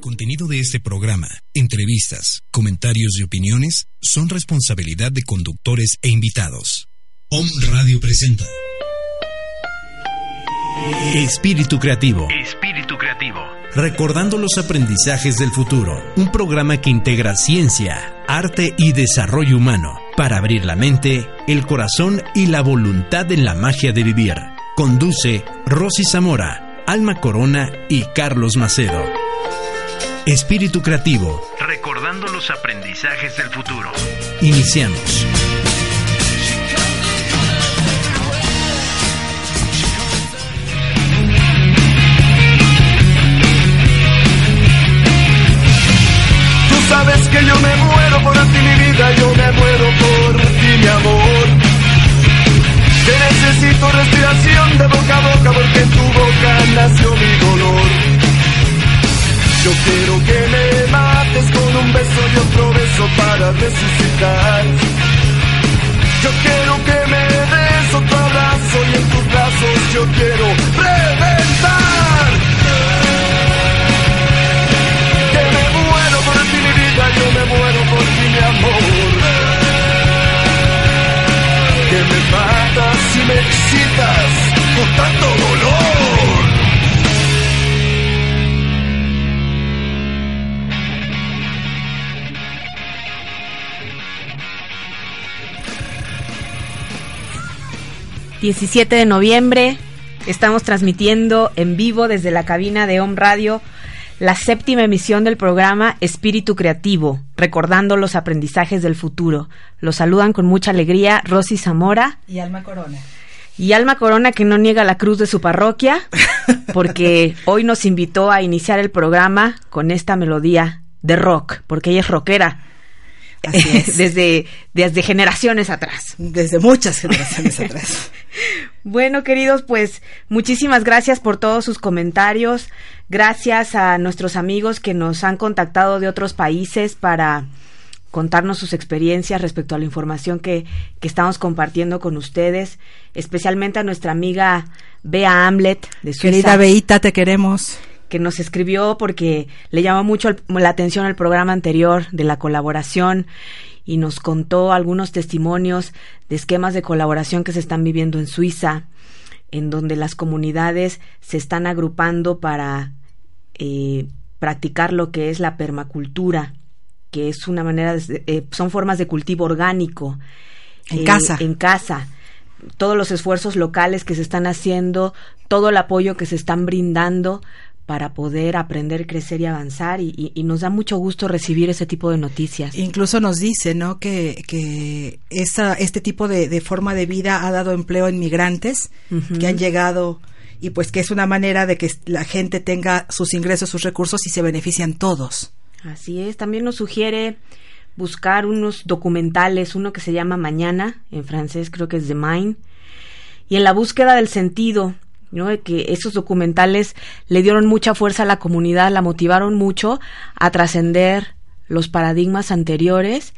El contenido de este programa, entrevistas, comentarios y opiniones son responsabilidad de conductores e invitados. Om Radio presenta. Espíritu Creativo. Espíritu Creativo. Recordando los aprendizajes del futuro. Un programa que integra ciencia, arte y desarrollo humano para abrir la mente, el corazón y la voluntad en la magia de vivir. Conduce Rosy Zamora, Alma Corona y Carlos Macedo. Espíritu Creativo. Recordando los aprendizajes del futuro. Iniciamos. Tú sabes que yo me muero por ti, mi vida, yo me muero por ti, mi amor. Que necesito respiración de boca a boca porque en tu boca nació mi dolor. Yo quiero que me mates con un beso y otro beso para resucitar. Yo quiero que me des otro abrazo y en tus brazos yo quiero reventar. Que me muero por ti mi vida, yo me muero por ti mi amor. Que me matas y me excitas con tanto dolor. ...17 de noviembre... ...estamos transmitiendo en vivo desde la cabina de Home Radio... ...la séptima emisión del programa Espíritu Creativo... ...recordando los aprendizajes del futuro... ...los saludan con mucha alegría Rosy Zamora... Y Alma Corona. Y Alma Corona que no niega la cruz de su parroquia... ...porque hoy nos invitó a iniciar el programa... ...con esta melodía de rock... ...porque ella es rockera... Así es. desde, desde generaciones atrás. Desde muchas generaciones atrás. Bueno, queridos, pues muchísimas gracias por todos sus comentarios. Gracias a nuestros amigos que nos han contactado de otros países para contarnos sus experiencias respecto a la información que, que estamos compartiendo con ustedes, especialmente a nuestra amiga Bea Hamlet de Suiza Querida Beita, te queremos. Que nos escribió porque le llamó mucho la atención el programa anterior de la colaboración y nos contó algunos testimonios de esquemas de colaboración que se están viviendo en Suiza, en donde las comunidades se están agrupando para eh, practicar lo que es la permacultura, que es una manera, de, eh, son formas de cultivo orgánico. En eh, casa. En casa todos los esfuerzos locales que se están haciendo, todo el apoyo que se están brindando para poder aprender, crecer y avanzar y, y- y nos da mucho gusto recibir ese tipo de noticias. Incluso nos dice, ¿no? Que, que esta, este tipo de, de forma de vida ha dado empleo en migrantes Ujú. que han llegado y pues que es una manera de que la gente tenga sus ingresos, sus recursos y se benefician todos. Así es, también nos sugiere buscar unos documentales, uno que se llama Mañana, en francés creo que es The Mind, y en la búsqueda del sentido, ¿no? De que esos documentales le dieron mucha fuerza a la comunidad, la motivaron mucho a trascender los paradigmas anteriores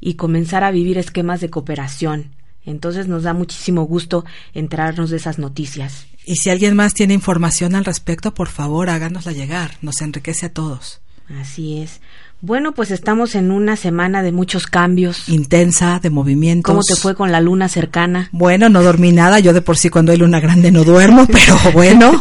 y comenzar a vivir esquemas de cooperación. Entonces nos da muchísimo gusto enterarnos de esas noticias. Y si alguien más tiene información al respecto, por favor, háganosla llegar. Nos enriquece a todos. Así es. Bueno, pues estamos en una semana de muchos cambios. Intensa, de movimientos. ¿Cómo te fue con la luna cercana? Bueno, no dormí nada. Yo de por sí cuando hay luna grande no duermo, pero bueno.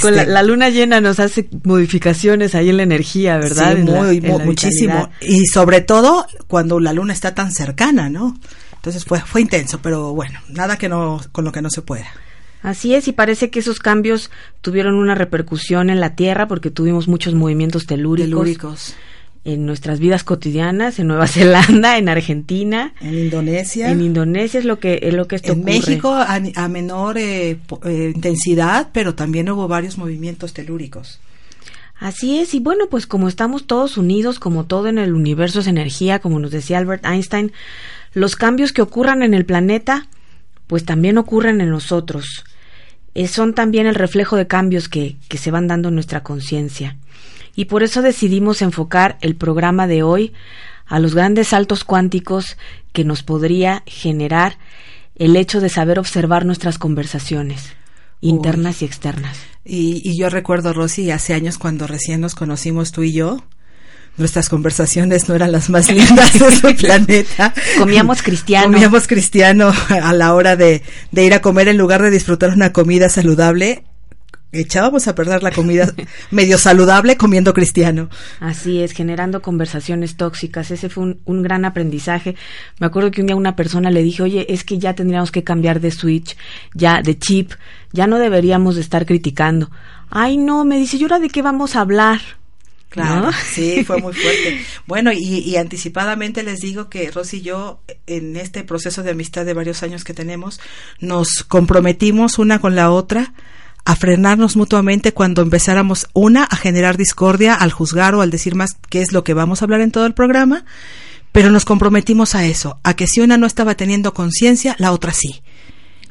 Con la, este, la luna llena nos hace modificaciones ahí en la energía, ¿verdad? Sí, En la- muy, muchísimo. Y sobre todo cuando la luna está tan cercana, ¿no? Entonces fue, fue intenso, pero bueno, nada que no, con lo que no se pueda. Así es, y parece que esos cambios tuvieron una repercusión en la Tierra porque tuvimos muchos movimientos telúricos, Telúricos. En nuestras vidas cotidianas, en Nueva Zelanda, en Argentina, En Indonesia. en Indonesia es lo que es lo que esto en ocurre. México a, a menor eh, eh, intensidad, pero también hubo varios movimientos telúricos. Así es, y bueno, pues como estamos todos unidos, como todo en el universo es energía, como nos decía Albert Einstein, los cambios que ocurran en el planeta, pues también ocurren en nosotros. Eh, son también el reflejo de cambios que, que se van dando en nuestra conciencia. Y por eso decidimos enfocar el programa de hoy a los grandes saltos cuánticos que nos podría generar el hecho de saber observar nuestras conversaciones. internas y externas. Y, y yo recuerdo, Rosy, hace años cuando recién nos conocimos tú y yo, nuestras conversaciones no eran las más lindas de su planeta. Comíamos cristiano. Comíamos cristiano a la hora de, de ir a comer en lugar de disfrutar una comida saludable. Echábamos a perder la comida medio saludable comiendo cristiano. Así es, generando conversaciones tóxicas. Ese fue un, un, gran aprendizaje. Me acuerdo que un día una persona le dije, oye, es que ya tendríamos que cambiar de switch, ya de chip, ya no deberíamos de estar criticando. Ay, no, me dice, ¿y ahora de qué vamos a hablar? Claro, ¿no? sí, fue muy fuerte. Bueno, y, y, anticipadamente les digo que Rosy y yo, en este proceso de amistad de varios años que tenemos, nos comprometimos una con la otra a frenarnos mutuamente cuando empezáramos una a generar discordia, al juzgar o al decir más qué es lo que vamos a hablar en todo el programa, pero nos comprometimos a eso, a que si una no estaba teniendo conciencia, la otra sí.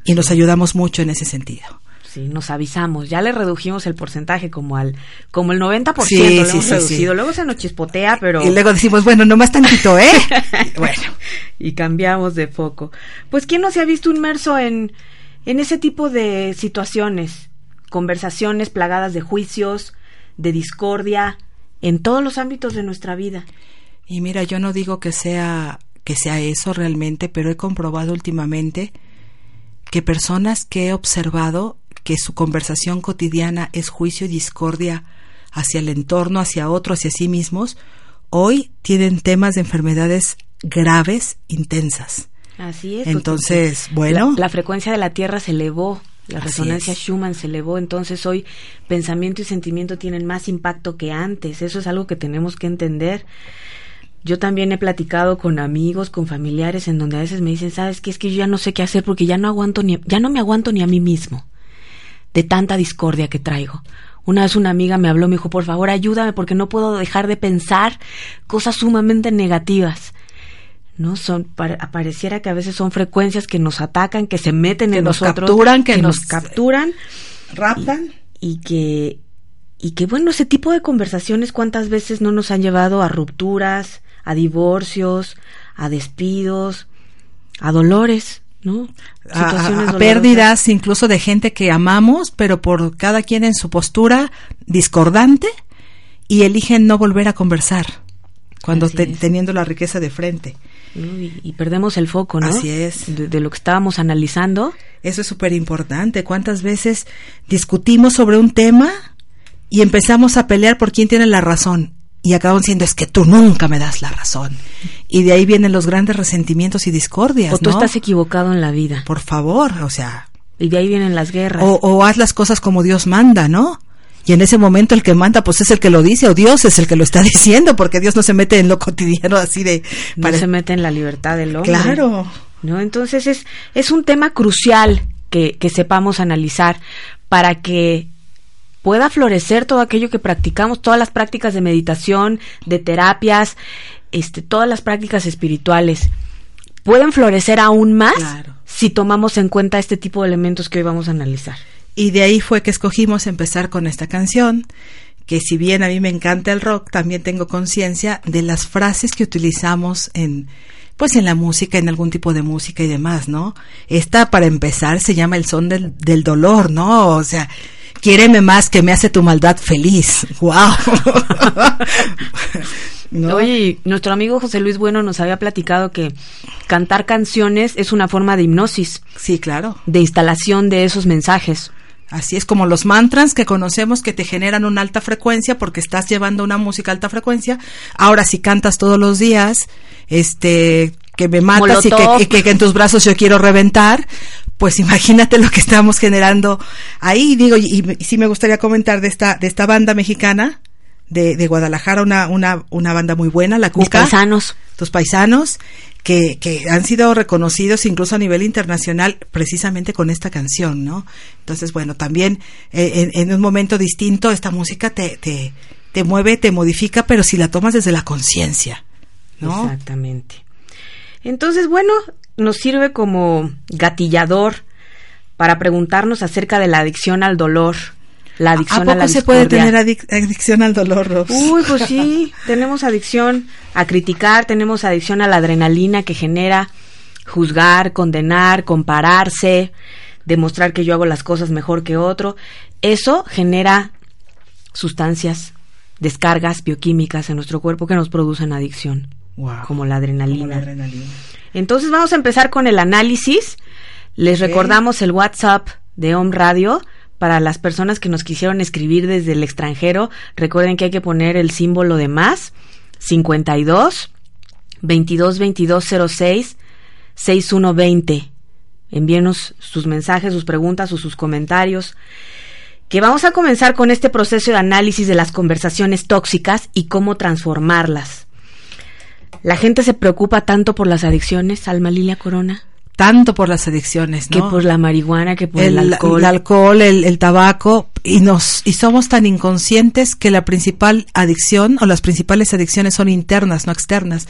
Y nos ayudamos mucho en ese sentido. Sí, nos avisamos. Ya le redujimos el porcentaje como al como el 90% sí, lo hemos sí, reducido. Sí. Luego se nos chispotea, pero... Y luego decimos, bueno, no más tantito, ¿eh? bueno. Y cambiamos de foco. Pues, ¿quién no se ha visto inmerso en, en ese tipo de situaciones? Conversaciones plagadas de juicios, de discordia, en todos los ámbitos de nuestra vida. Y mira, yo no digo que sea que sea eso realmente, pero he comprobado últimamente que personas que he observado que su conversación cotidiana es juicio y discordia hacia el entorno, hacia otro, hacia sí mismos, hoy tienen temas de enfermedades graves, intensas. Así es. Entonces, bueno. La, la, frecuencia de la Tierra se elevó, la resonancia Schumann se elevó, entonces hoy pensamiento y sentimiento tienen más impacto que antes. Eso es algo que tenemos que entender. Yo también he platicado con amigos, con familiares, en donde a veces me dicen, sabes qué es que yo ya no sé qué hacer porque ya no aguanto ni, ya no me aguanto ni a mí mismo de tanta discordia que traigo. Una vez una amiga me habló, me dijo, por favor ayúdame porque no puedo dejar de pensar cosas sumamente negativas. ¿No? Son, pareciera que a veces son frecuencias que nos atacan, que se meten que en nos nosotros, capturan, que, que nos, nos, capturan, raptan y, y, que y que bueno ese tipo de conversaciones cuántas veces no nos han llevado a rupturas, a divorcios, a despidos, a dolores, ¿no? A, a, pérdidas incluso de gente que amamos, pero por cada quien en su postura discordante y eligen no volver a conversar cuando te, teniendo la riqueza de frente. Y, y, perdemos el foco, ¿no? Así es. De, de lo que estábamos analizando. Eso es súper importante. ¿Cuántas veces discutimos sobre un tema y empezamos a pelear por quién tiene la razón? y acaban siendo es que tú nunca me das la razón. Y de ahí vienen los grandes resentimientos y discordias. O tú ¿no? estás equivocado en la vida. Por favor, o sea. Y de ahí vienen las guerras. O, o, haz las cosas como Dios manda, ¿no? Y en ese momento el que manda, pues es el que lo dice, o Dios es el que lo está diciendo, porque Dios no se mete en lo cotidiano así de. No se mete en la libertad del hombre. Claro. ¿No? Entonces es, es un tema crucial que, que sepamos analizar para que pueda florecer todo aquello que practicamos, todas las prácticas de meditación, de terapias, este, todas las prácticas espirituales pueden florecer aún más claro. si tomamos en cuenta este tipo de elementos que hoy vamos a analizar. Y de ahí fue que escogimos empezar con esta canción, que si bien a mí me encanta el rock, también tengo conciencia de las frases que utilizamos en pues en la música, en algún tipo de música y demás, ¿no? Esta, para empezar, se llama el son del, del dolor, ¿no? O sea, quiéreme más que me hace tu maldad feliz. ¡Wow! ¿No? Oye, nuestro amigo José Luis Bueno nos había platicado que cantar canciones es una forma de hipnosis. Sí, claro. De instalación de esos mensajes. Así es como los mantras que conocemos que te generan una alta frecuencia porque estás llevando una música alta frecuencia. Ahora si cantas todos los días, este que me matas y que, que, en tus brazos yo quiero reventar, pues imagínate lo que estamos generando ahí. Digo, y, y sí me gustaría comentar de esta, de esta banda mexicana de, de Guadalajara, una, una, una banda muy buena, la Cuca. Mis paisanos. Tus paisanos, que, han sido reconocidos incluso a nivel internacional precisamente con esta canción, ¿no? Entonces, bueno, también eh, en, en, un momento distinto esta música te, te, te mueve, te modifica, pero si la tomas desde la conciencia, ¿no? Exactamente. Entonces, bueno, nos sirve como gatillador para preguntarnos acerca de la adicción al dolor. La adicción ¿A poco a la se puede tener adic adicción al dolor, Ros? Uy, pues sí, tenemos adicción a criticar, tenemos adicción a la adrenalina que genera juzgar, condenar, compararse, demostrar que yo hago las cosas mejor que otro. Eso genera sustancias, descargas bioquímicas en nuestro cuerpo que nos producen adicción, como, la adrenalina. Entonces vamos a empezar con el análisis. Les recordamos el WhatsApp de Home Radio para las personas que nos quisieron escribir desde el extranjero. Recuerden que hay que poner el símbolo de más 52 22 22 06 6120. Envíenos sus mensajes, sus preguntas o sus comentarios. Que vamos a comenzar con este proceso de análisis de las conversaciones tóxicas y cómo transformarlas. La gente se preocupa tanto por las adicciones, Alma Lilia Corona tanto por las adicciones, ¿no? Que por la marihuana, que por el, alcohol. El alcohol, el, tabaco, y nos, y somos tan inconscientes que la principal adicción o las principales adicciones son internas, no externas.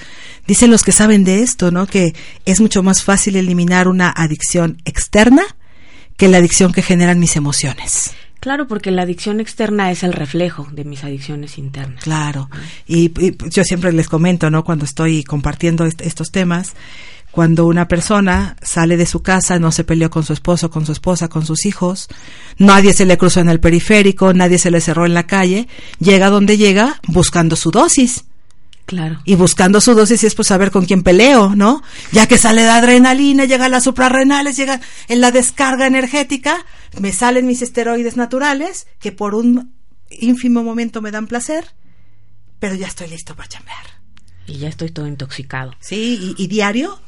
Dicen los que saben de esto, ¿no? Que es mucho más fácil eliminar una adicción externa que la adicción que generan mis emociones. Claro, porque la adicción externa es el reflejo de mis adicciones internas. Claro. Y, yo siempre les comento, ¿no? Cuando estoy compartiendo estos temas, cuando una persona sale de su casa, no se peleó con su esposo, con su esposa, con sus hijos, nadie se le cruzó en el periférico, nadie se le cerró en la calle, llega donde llega buscando su dosis. Claro. Y buscando su dosis es pues saber con quién peleo, ¿no? Ya que sale la adrenalina, llega las suprarrenales, llega en la descarga energética, me salen mis esteroides naturales, que por un ínfimo momento me dan placer, pero ya estoy listo para chambear. Y ya estoy todo intoxicado. Sí, y diario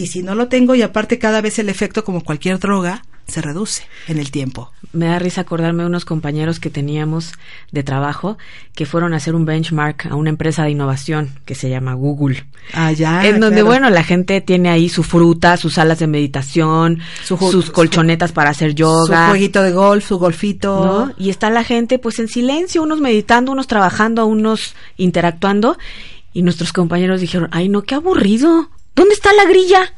y si no lo tengo y aparte cada vez el efecto como cualquier droga se reduce en el tiempo. Me da risa acordarme de unos compañeros que teníamos de trabajo que fueron a hacer un benchmark a una empresa de innovación que se llama Google. Ah, ya. En donde, bueno, la gente tiene ahí su fruta, sus salas de meditación, sus colchonetas para hacer yoga. Su jueguito de golf, su golfito. ¿no? Y está la gente pues en silencio, unos meditando, unos trabajando, unos interactuando. Y nuestros compañeros dijeron, ay no, qué aburrido. ¿Dónde está la grilla?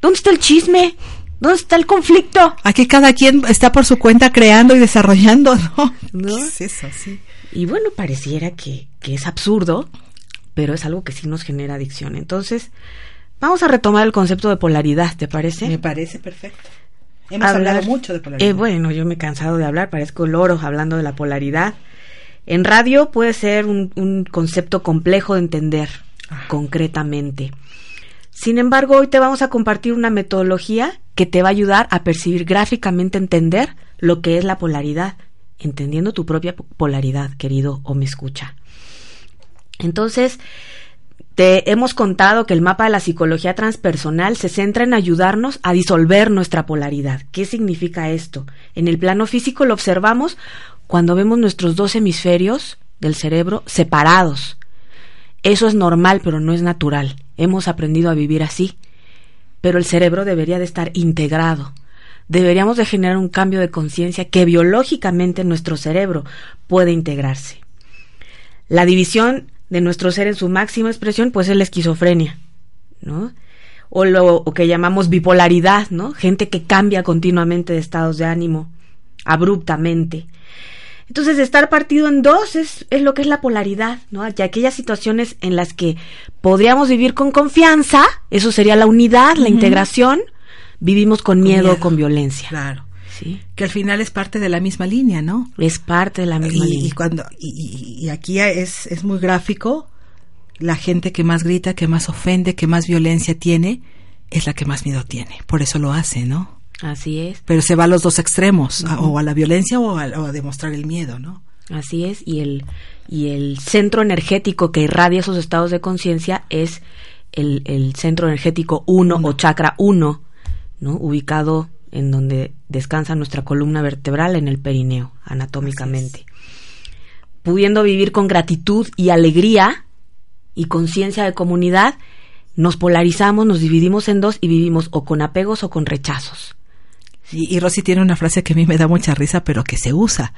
¿Dónde está el chisme? ¿Dónde está el conflicto? Aquí cada quien está por su cuenta creando y desarrollando, ¿no? ¿No? es eso? Sí. Y bueno, pareciera que, que es absurdo, pero es algo que sí nos genera adicción. Entonces, vamos a retomar el concepto de polaridad, ¿te parece? Me parece perfecto. Hemos hablado mucho de polaridad. Eh, bueno, yo me he cansado de hablar, parezco loro hablando de la polaridad. En radio puede ser un, un concepto complejo de entender ah. concretamente. Sin embargo, hoy te vamos a compartir una metodología que te va a ayudar a percibir gráficamente, entender lo que es la polaridad, entendiendo tu propia polaridad, querido o me escucha. Entonces, te hemos contado que el mapa de la psicología transpersonal se centra en ayudarnos a disolver nuestra polaridad. ¿Qué significa esto? En el plano físico lo observamos cuando vemos nuestros dos hemisferios del cerebro separados. Eso es normal, pero no es natural hemos aprendido a vivir así, pero el cerebro debería de estar integrado. Deberíamos de generar un cambio de conciencia que biológicamente nuestro cerebro puede integrarse. La división de nuestro ser en su máxima expresión pues es la esquizofrenia, ¿no? O lo que llamamos bipolaridad, ¿no? Gente que cambia continuamente de estados de ánimo abruptamente. Entonces, estar partido en dos es, es lo que es la polaridad, ¿no? Y aquellas situaciones en las que podríamos vivir con confianza, eso sería la unidad, la integración, vivimos con, miedo, o con violencia. Claro. ¿Sí? Que al final es parte de la misma línea, ¿no? Es parte de la misma y, línea. Y, cuando, y, y aquí es, es muy gráfico, la gente que más grita, que más ofende, que más violencia tiene, es la que más miedo tiene. Por eso lo hace, ¿no? Así es. Pero se va a los dos extremos, o a la violencia o a, demostrar el miedo, ¿no? Así es, y el, y el centro energético que irradia esos estados de conciencia es el, el, centro energético 1 o chakra 1, ¿no? ubicado en donde descansa nuestra columna vertebral en el perineo, anatómicamente. Pudiendo vivir con gratitud y alegría y conciencia de comunidad, nos polarizamos, nos dividimos en dos y vivimos o con apegos o con rechazos. Y, y Rosy tiene una frase que a mí me da mucha risa, pero que se usa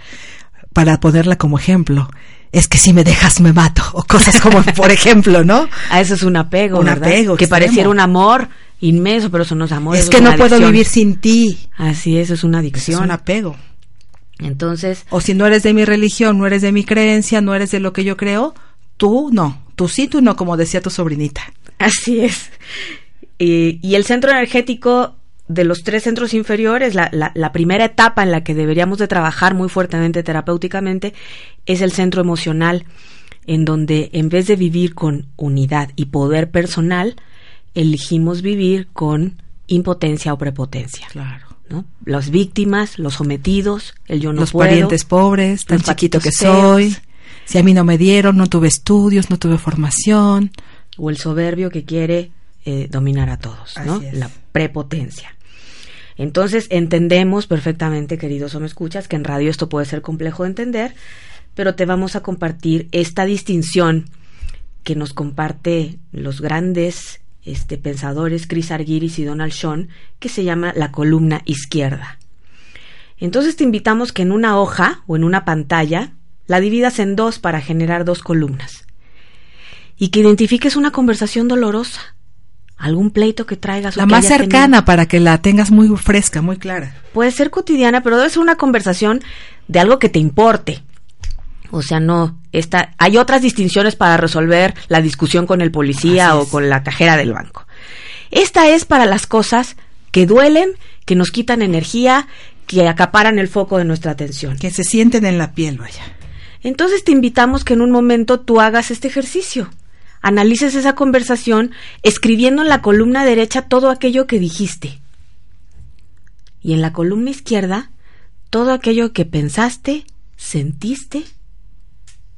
para ponerla como ejemplo. Es que si me dejas me mato, o cosas como, por ejemplo, ¿no? A eso es un apego, un apego. Que pareciera un amor inmenso, pero eso no es amor. Es que no puedo vivir sin ti. Así es, es una adicción. Es un apego. Entonces. O si no eres de mi religión, no eres de mi creencia, no eres de lo que yo creo, tú no. Tú sí, tú no, como decía tu sobrinita. Así es. y el centro energético de los tres centros inferiores, la, la, primera etapa en la que deberíamos de trabajar muy fuertemente terapéuticamente es el centro emocional, en donde en vez de vivir con unidad y poder personal, elegimos vivir con impotencia o prepotencia. Claro. ¿no? Las víctimas, los sometidos, el yo no los parientes pobres, tan chiquito que soy. Si a mí no me dieron, no tuve estudios, no tuve formación. O el soberbio que quiere eh, dominar a todos, ¿no? La prepotencia. Entonces entendemos perfectamente, queridos o me escuchas, que en radio esto puede ser complejo de entender, pero te vamos a compartir esta distinción que nos comparte los grandes este, pensadores Chris Argyris y Donald Sean, que se llama la columna izquierda. Entonces te invitamos que en una hoja o en una pantalla la dividas en dos para generar dos columnas y que identifiques una conversación dolorosa algún pleito que traigas. La más cercana para que la tengas muy fresca, muy clara. Puede ser cotidiana, pero debe ser una conversación de algo que te importe. O sea, no, esta, hay otras distinciones para resolver la discusión con el policía o con la cajera del banco. Esta es para las cosas que duelen, que nos quitan energía, que acaparan el foco de nuestra atención. Que se sienten en la piel, vaya. Entonces te invitamos que en un momento tú hagas este ejercicio analices esa conversación escribiendo en la columna derecha todo aquello que dijiste. Y en la columna izquierda, todo aquello que pensaste, sentiste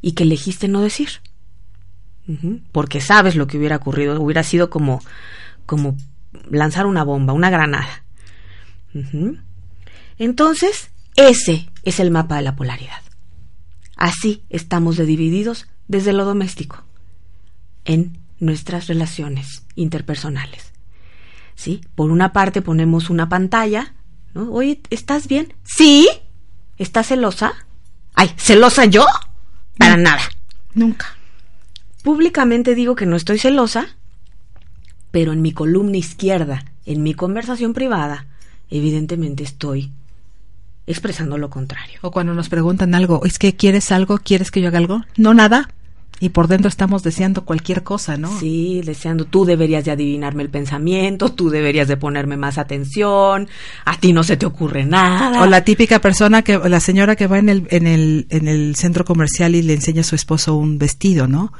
y que elegiste no decir. Porque sabes lo que hubiera ocurrido, hubiera sido como, como lanzar una bomba, una granada. Entonces, ese es el mapa de la polaridad. Así estamos de divididos desde lo doméstico en nuestras relaciones interpersonales. ¿Sí? Por una parte ponemos una pantalla, ¿no? Oye, ¿estás bien? Sí. ¿Estás celosa? Ay, ¿celosa yo? Para nada. Nunca. Públicamente digo que no estoy celosa, pero en mi columna izquierda, en mi conversación privada, evidentemente estoy expresando lo contrario. O cuando nos preguntan algo, ¿es que quieres algo? ¿Quieres que yo haga algo? No, nada y por dentro estamos deseando cualquier cosa, ¿no? Sí, deseando, tú deberías de adivinarme el pensamiento, tú deberías de ponerme más atención, a ti no se te ocurre nada. O la típica persona que, la señora que va en el, en el, en el centro comercial y le enseña a su esposo un vestido, ¿no?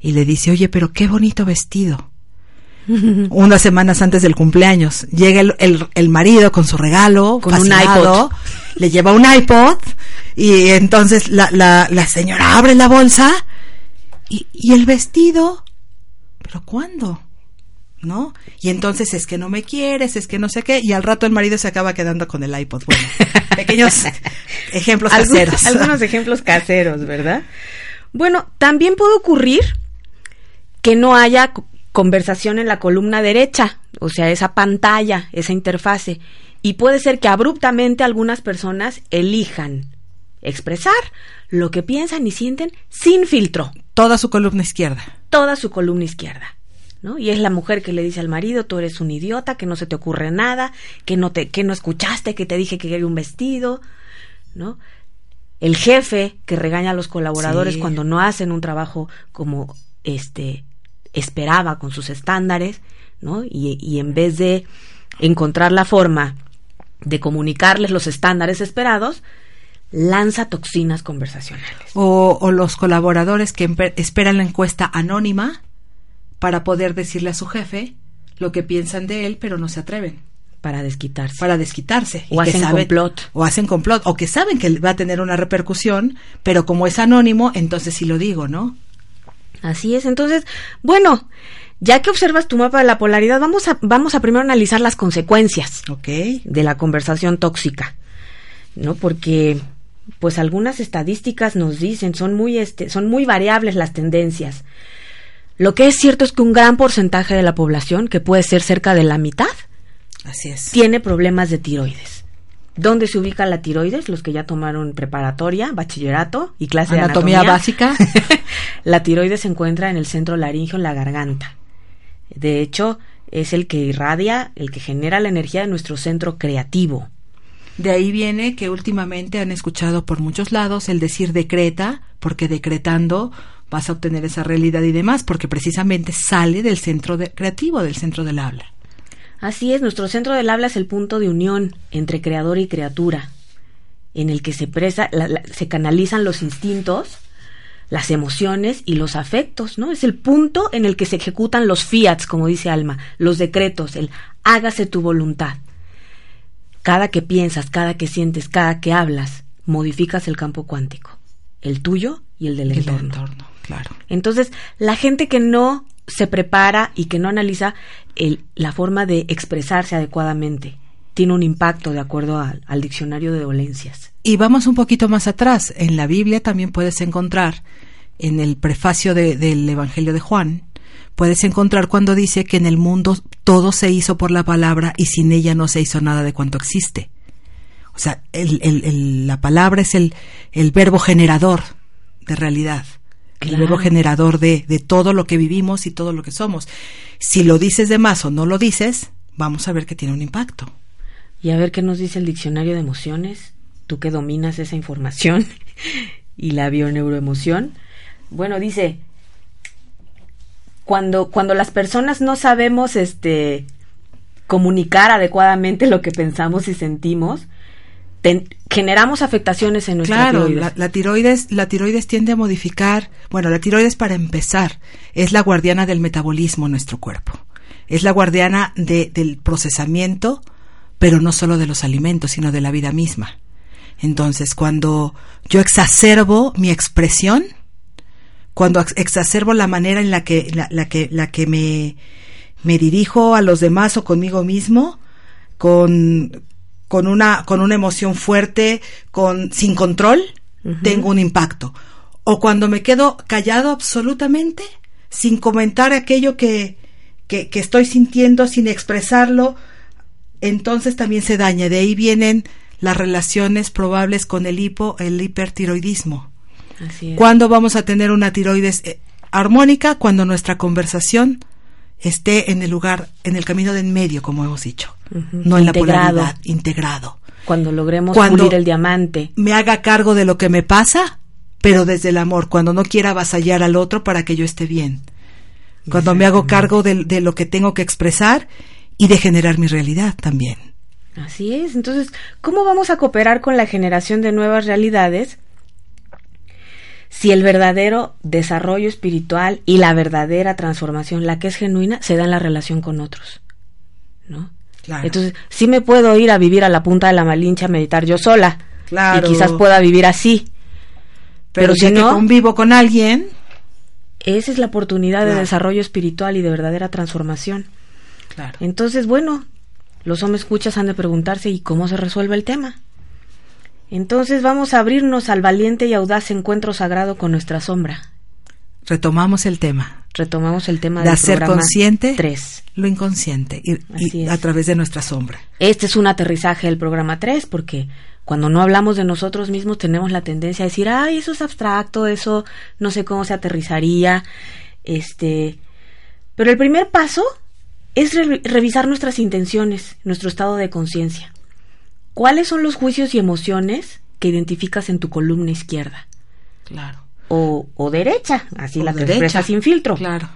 Y le dice, oye, pero qué bonito vestido. Unas semanas antes del cumpleaños. Llega el, el, marido con su regalo, con un iPod. Le lleva un iPod y entonces la, la, la señora abre la bolsa ¿Y, y el vestido? ¿Pero cuándo? ¿no? Y entonces es que no me quieres, es que no sé qué, y al rato el marido se acaba quedando con el iPod. Bueno, pequeños ejemplos caseros. Algunos, ejemplos caseros, ¿verdad? Bueno, también puede ocurrir que no haya conversación en la columna derecha, o sea, esa pantalla, esa interfase, y puede ser que abruptamente algunas personas elijan expresar lo que piensan y sienten sin filtro. Toda su columna izquierda. Toda su columna izquierda. ¿No? Y es la mujer que le dice al marido, tú eres un idiota, que no se te ocurre nada, que no te que no escuchaste, que te dije que quería un vestido, ¿no? El jefe que regaña a los colaboradores cuando no hacen un trabajo como este esperaba con sus estándares, ¿no? Y, y en vez de encontrar la forma de comunicarles los estándares esperados, lanza toxinas conversacionales. O, los colaboradores que esperan la encuesta anónima para poder decirle a su jefe lo que piensan de él, pero no se atreven. Para desquitarse. Para desquitarse. O hacen complot. O hacen complot. O que saben que va a tener una repercusión, pero como es anónimo, entonces sí lo digo, ¿no? Así es. Entonces, bueno, ya que observas tu mapa de la polaridad, vamos a, vamos a primero analizar las consecuencias de la conversación tóxica. ¿No? Porque pues algunas estadísticas nos dicen, son muy, este, son muy variables las tendencias. Lo que es cierto es que un gran porcentaje de la población, que puede ser cerca de la mitad, Así es. tiene problemas de tiroides. ¿Dónde se ubica la tiroides? Los que ya tomaron preparatoria, bachillerato y clase de anatomía básica. la tiroides se encuentra en el centro laringio, en la garganta. De hecho, es el que irradia, el que genera la energía de nuestro centro creativo. De ahí viene que últimamente han escuchado por muchos lados el decir decreta, porque decretando vas a obtener esa realidad y demás, porque precisamente sale del centro creativo, del centro del habla. Así es, nuestro centro del habla es el punto de unión entre creador y criatura, en el que se, presa, se canalizan los instintos, las emociones y los afectos, ¿no? Es el punto en el que se ejecutan los fiats, como dice Alma, los decretos, el hágase tu voluntad. Cada que piensas, cada que sientes, cada que hablas, modificas el campo cuántico, el tuyo y el del el entorno. entorno, claro. Entonces, la gente que no se prepara y que no analiza el, la forma de expresarse adecuadamente tiene un impacto de acuerdo a, al diccionario de dolencias. Y vamos un poquito más atrás. En la Biblia también puedes encontrar, en el prefacio de, del Evangelio de Juan, puedes encontrar cuando dice que en el mundo todo se hizo por la palabra y sin ella no se hizo nada de cuanto existe. O sea, el, el, el, la palabra es el, verbo generador de realidad. Claro. El verbo generador de, de todo lo que vivimos y todo lo que somos. Si lo dices de más o no lo dices, vamos a ver que tiene un impacto. Y a ver qué nos dice el diccionario de emociones, tú que dominas esa información y la bioneuroemoción. Bueno, dice, cuando, cuando las personas no sabemos este, comunicar adecuadamente lo que pensamos y sentimos, ten, generamos afectaciones en nuestra claro, tiroides. La, la, tiroides. La tiroides tiende a modificar, bueno, la tiroides para empezar es la guardiana del metabolismo en nuestro cuerpo. Es la guardiana de, del procesamiento, pero no solo de los alimentos, sino de la vida misma. Entonces, cuando yo exacerbo mi expresión, cuando exacerbo la manera en la que, la, la que, la que me, me dirijo a los demás o conmigo mismo, con, con una, con una emoción fuerte, con, sin control, uh -huh. tengo un impacto. O cuando me quedo callado absolutamente, sin comentar aquello que, que, que estoy sintiendo, sin expresarlo, entonces también se daña. De ahí vienen las relaciones probables con el hipo, el hipertiroidismo. Así es. ¿Cuándo vamos a tener una tiroides eh, armónica? Cuando nuestra conversación esté en el lugar, en el camino de en medio, como hemos dicho, uh -huh. no en integrado. la polaridad, integrado. Cuando logremos Cuando pulir el diamante. Me haga cargo de lo que me pasa, pero desde el amor, cuando no quiera avasallar al otro para que yo esté bien. Cuando me hago cargo de, de lo que tengo que expresar y de generar mi realidad también. Así es. Entonces, ¿cómo vamos a cooperar con la generación de nuevas realidades si el verdadero desarrollo espiritual y la verdadera transformación, la que es genuina, se da en la relación con otros? ¿No? Claro. Entonces, sí me puedo ir a vivir a la punta de la Malincha a meditar yo sola. Claro. Y quizás pueda vivir así. Pero, Pero si no, convivo con alguien. Esa es la oportunidad claro. de desarrollo espiritual y de verdadera transformación. Claro. Entonces, bueno, los hombres escuchas han de preguntarse ¿y cómo se resuelve el tema? Entonces vamos a abrirnos al valiente y audaz encuentro sagrado con nuestra sombra. Retomamos el tema. Retomamos el tema de hacer consciente 3. lo inconsciente y, y a través de nuestra sombra. Este es un aterrizaje del programa 3 porque cuando no hablamos de nosotros mismos tenemos la tendencia a decir, ay, eso es abstracto, eso no sé cómo se aterrizaría. Este, pero el primer paso es re revisar nuestras intenciones, nuestro estado de conciencia. ¿Cuáles son los juicios y emociones que identificas en tu columna izquierda? Claro. O, o derecha, así o la que derecha. sin filtro. Claro.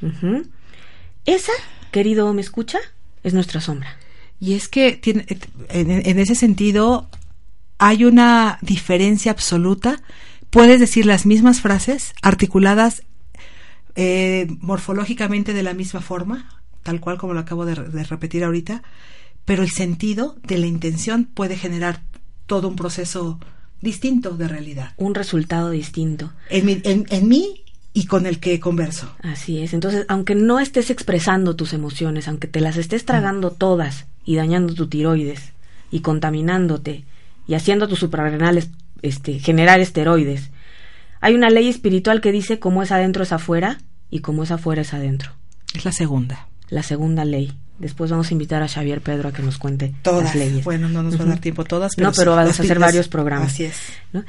Uh -huh. Esa, querido me escucha, es nuestra sombra. Y es que tiene, en, en ese sentido hay una diferencia absoluta. Puedes decir las mismas frases articuladas eh, morfológicamente de la misma forma, tal cual como lo acabo de, de, repetir ahorita, pero el sentido de la intención puede generar todo un proceso distinto de realidad. Un resultado distinto. En, mi, en, en mí y con el que converso. Así es. Entonces, aunque no estés expresando tus emociones, aunque te las estés tragando mm. todas y dañando tu tiroides y contaminándote y haciendo tus suprarrenales este, generar esteroides, hay una ley espiritual que dice cómo es adentro es afuera y cómo es afuera es adentro. Es la segunda. La segunda ley. Después vamos a invitar a Xavier Pedro a que nos cuente todas. las leyes. Bueno, no nos va a dar tiempo todas, pero no, pero sí, vamos a hacer varios programas. Así es. ¿no?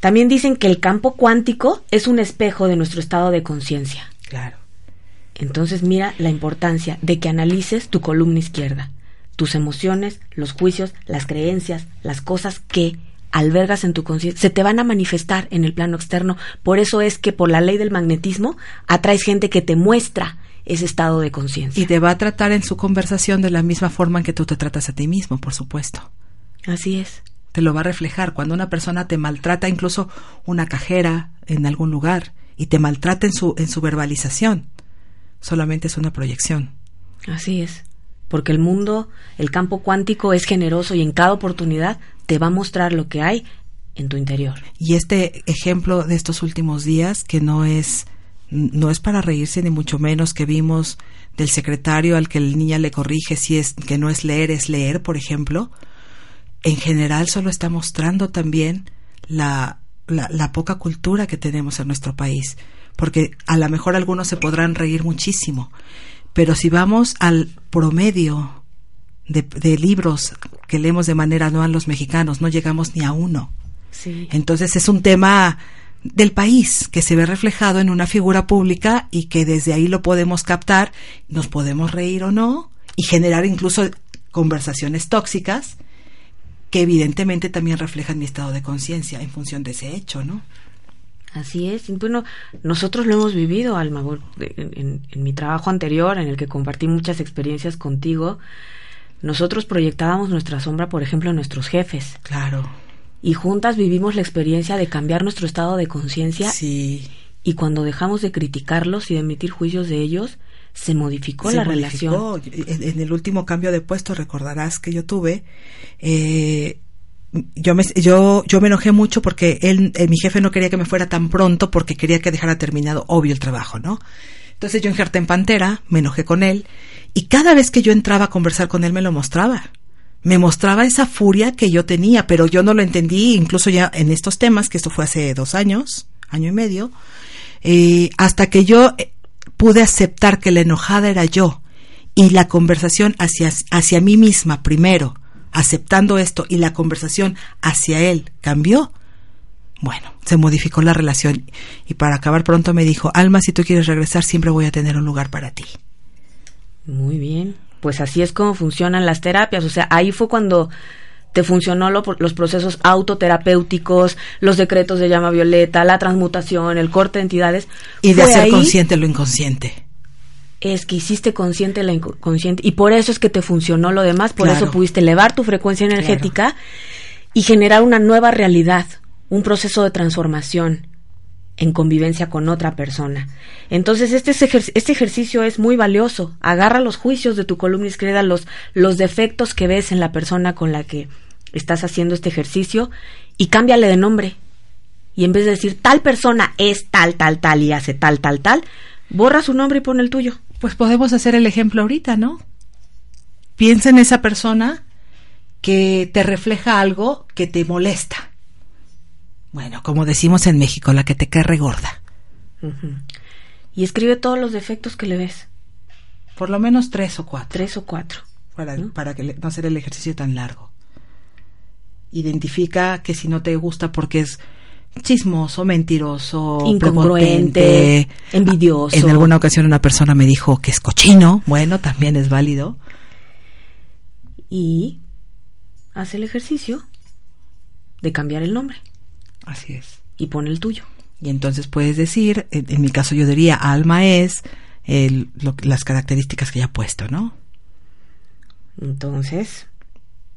También dicen que el campo cuántico es un espejo de nuestro estado de conciencia. Claro. Entonces mira la importancia de que analices tu columna izquierda, tus emociones, los juicios, las creencias, las cosas que albergas en tu conciencia, se te van a manifestar en el plano externo. Por eso es que por la ley del magnetismo atraes gente que te muestra ese estado de conciencia. Y te va a tratar en su conversación de la misma forma en que tú te tratas a ti mismo, por supuesto. Así es. Te lo va a reflejar. Cuando una persona te maltrata, incluso una cajera en algún lugar, y te maltrata en su, en su verbalización, solamente es una proyección. Así es. Porque el mundo, el campo cuántico es generoso y en cada oportunidad te va a mostrar lo que hay en tu interior. Y este ejemplo de estos últimos días, que no es, no es para reírse ni mucho menos que vimos del secretario al que el niña le corrige si es que no es leer, es leer, por ejemplo, en general solo está mostrando también la, la, la poca cultura que tenemos en nuestro país, porque a lo mejor algunos se podrán reír muchísimo, pero si vamos al promedio de, de, libros que leemos de manera anual los mexicanos, no llegamos ni a uno. Sí. Entonces es un tema del país que se ve reflejado en una figura pública y que desde ahí lo podemos captar, nos podemos reír o no y generar incluso conversaciones tóxicas que evidentemente también reflejan mi estado de conciencia en función de ese hecho, ¿no? Así es. Bueno, nosotros lo hemos vivido, Alma, en, en, en, mi trabajo anterior, en el que compartí muchas experiencias contigo. Nosotros proyectábamos nuestra sombra, por ejemplo, en nuestros jefes. Claro. Y juntas vivimos la experiencia de cambiar nuestro estado de conciencia. Sí. Y cuando dejamos de criticarlos y de emitir juicios de ellos, se modificó se la modificó. relación. En, en, el último cambio de puesto, recordarás que yo tuve, eh, yo me, yo, yo me enojé mucho porque él, eh, mi jefe no quería que me fuera tan pronto porque quería que dejara terminado, obvio, el trabajo, ¿no? Entonces yo injerté en Pantera, me enojé con él y cada vez que yo entraba a conversar con él me lo mostraba. Me mostraba esa furia que yo tenía, pero yo no lo entendí, incluso ya en estos temas, que esto fue hace dos años, año y medio, eh, hasta que yo pude aceptar que la enojada era yo y la conversación hacia, hacia mí misma primero, aceptando esto y la conversación hacia él cambió, bueno, se modificó la relación y para acabar pronto me dijo, Alma, si tú quieres regresar, siempre voy a tener un lugar para ti. Muy bien, pues así es como funcionan las terapias, o sea, ahí fue cuando te funcionó lo, los procesos autoterapéuticos, los decretos de llama violeta, la transmutación, el corte de entidades. Y de hacer ahí, consciente lo inconsciente. Es que hiciste consciente la inconsciente y por eso es que te funcionó lo demás, por claro. eso pudiste elevar tu frecuencia energética claro. y generar una nueva realidad, un proceso de transformación en convivencia con otra persona. Entonces, este, este ejercicio es muy valioso. Agarra los juicios de tu columna izquierda, los, los defectos que ves en la persona con la que estás haciendo este ejercicio y cámbiale de nombre. Y en vez de decir tal persona es tal, tal, tal y hace tal, tal, tal, borra su nombre y pone el tuyo. Pues podemos hacer el ejemplo ahorita, ¿no? Piensa en esa persona que te refleja algo que te molesta. Bueno, como decimos en México, la que te cae regorda. Uh -huh. Y escribe todos los defectos que le ves. Por lo menos tres o cuatro. Tres o cuatro. Para, ¿no? para que le, no hacer el ejercicio tan largo. Identifica que si no te gusta porque es chismoso, mentiroso, incongruente, envidioso. En alguna ocasión una persona me dijo que es cochino. Bueno, también es válido. Y hace el ejercicio de cambiar el nombre. Así es. Y pone el tuyo. Y entonces puedes decir, en, en mi caso yo diría, alma es el, lo, las características que ya he puesto, ¿no? Entonces,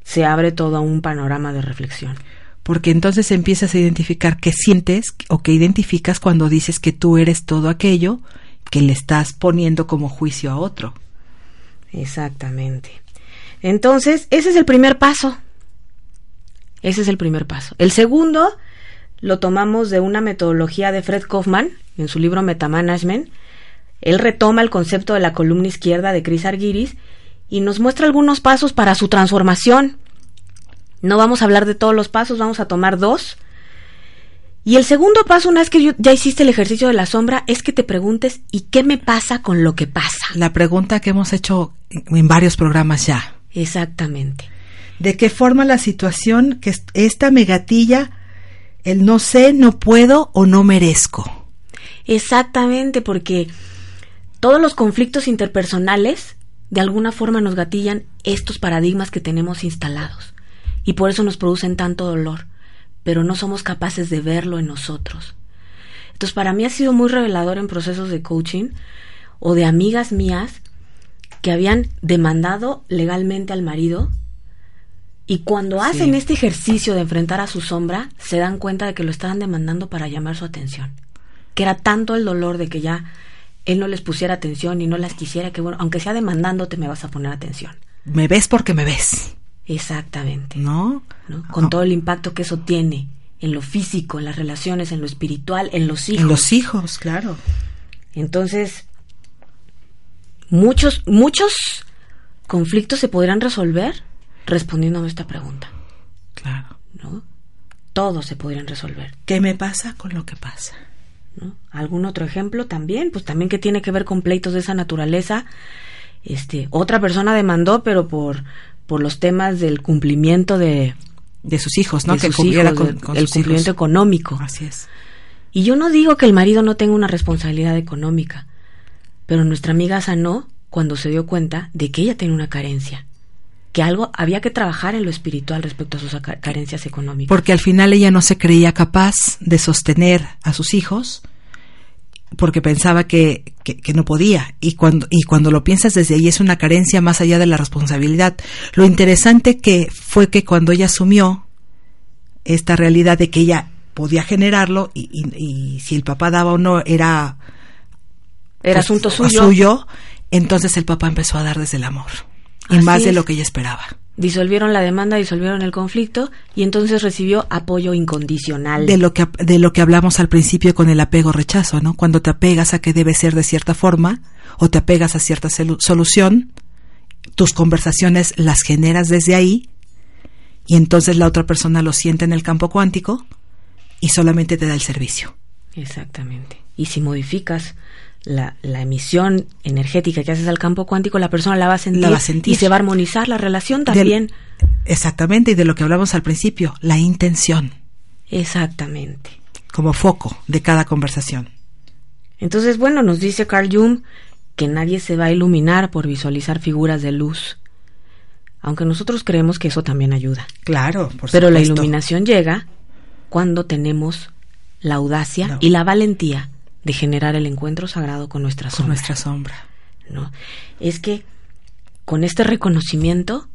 se abre todo un panorama de reflexión. Porque entonces empiezas a identificar qué sientes o qué identificas cuando dices que tú eres todo aquello que le estás poniendo como juicio a otro. Exactamente. Entonces, ese es el primer paso. Ese es el primer paso. El segundo lo tomamos de una metodología de Fred Kaufman en su libro Metamanagement. Él retoma el concepto de la columna izquierda de Chris Argyris y nos muestra algunos pasos para su transformación. No vamos a hablar de todos los pasos, vamos a tomar dos. Y el segundo paso, una vez que ya hiciste el ejercicio de la sombra, es que te preguntes ¿y qué me pasa con lo que pasa? La pregunta que hemos hecho en varios programas ya. Exactamente. ¿De qué forma la situación que esta me gatilla el no sé, no puedo o no merezco? Exactamente, porque todos los conflictos interpersonales de alguna forma nos gatillan estos paradigmas que tenemos instalados y por eso nos producen tanto dolor, pero no somos capaces de verlo en nosotros. Entonces, para mí ha sido muy revelador en procesos de coaching o de amigas mías que habían demandado legalmente al marido y cuando hacen este ejercicio de enfrentar a su sombra, se dan cuenta de que lo estaban demandando para llamar su atención. Que era tanto el dolor de que ya él no les pusiera atención y no las quisiera, que bueno, aunque sea demandándote, me vas a poner atención. Me ves porque me ves. Exactamente. ¿No? Con todo el impacto que eso tiene en lo físico, en las relaciones, en lo espiritual, en los hijos. En los hijos, claro. Entonces, muchos, muchos conflictos se podrán resolver respondiendo a esta pregunta. Claro. ¿No? Todos se podrían resolver. ¿Qué me pasa con lo que pasa? ¿No? ¿Algún otro ejemplo también? Pues también que tiene que ver con pleitos de esa naturaleza. Este, otra persona demandó, pero por, por los temas del cumplimiento de, de sus hijos, ¿no? que cumpliera con, el cumplimiento económico. Así es. Y yo no digo que el marido no tenga una responsabilidad económica, pero nuestra amiga sanó cuando se dio cuenta de que ella tiene una carencia que algo había que trabajar en lo espiritual respecto a sus carencias económicas. Porque al final ella no se creía capaz de sostener a sus hijos porque pensaba que, que, no podía. Y cuando, y cuando lo piensas desde ahí es una carencia más allá de la responsabilidad. Lo interesante que fue que cuando ella asumió esta realidad de que ella podía generarlo y, y, si el papá daba o no era, era pues, asunto suyo. suyo, entonces el papá empezó a dar desde el amor y más de lo que ella esperaba. Disolvieron la demanda, disolvieron el conflicto y entonces recibió apoyo incondicional. De lo que de lo que hablamos al principio con el apego rechazo, ¿no? Cuando te apegas a que debe ser de cierta forma o te apegas a cierta solución, tus conversaciones las generas desde ahí y entonces la otra persona lo siente en el campo cuántico y solamente te da el servicio. Exactamente. Y si modificas la, la, emisión energética que haces al campo cuántico, la persona la va a sentir, y se va a armonizar la relación también. exactamente, y de lo que hablamos al principio, la intención. Exactamente. Como foco de cada conversación. Entonces, bueno, nos dice Carl Jung que nadie se va a iluminar por visualizar figuras de luz. Aunque nosotros creemos que eso también ayuda. Claro, por Pero la iluminación llega cuando tenemos la audacia y la valentía de generar el encuentro sagrado con nuestra sombra. Con nuestra sombra. ¿no? Es que con este reconocimiento,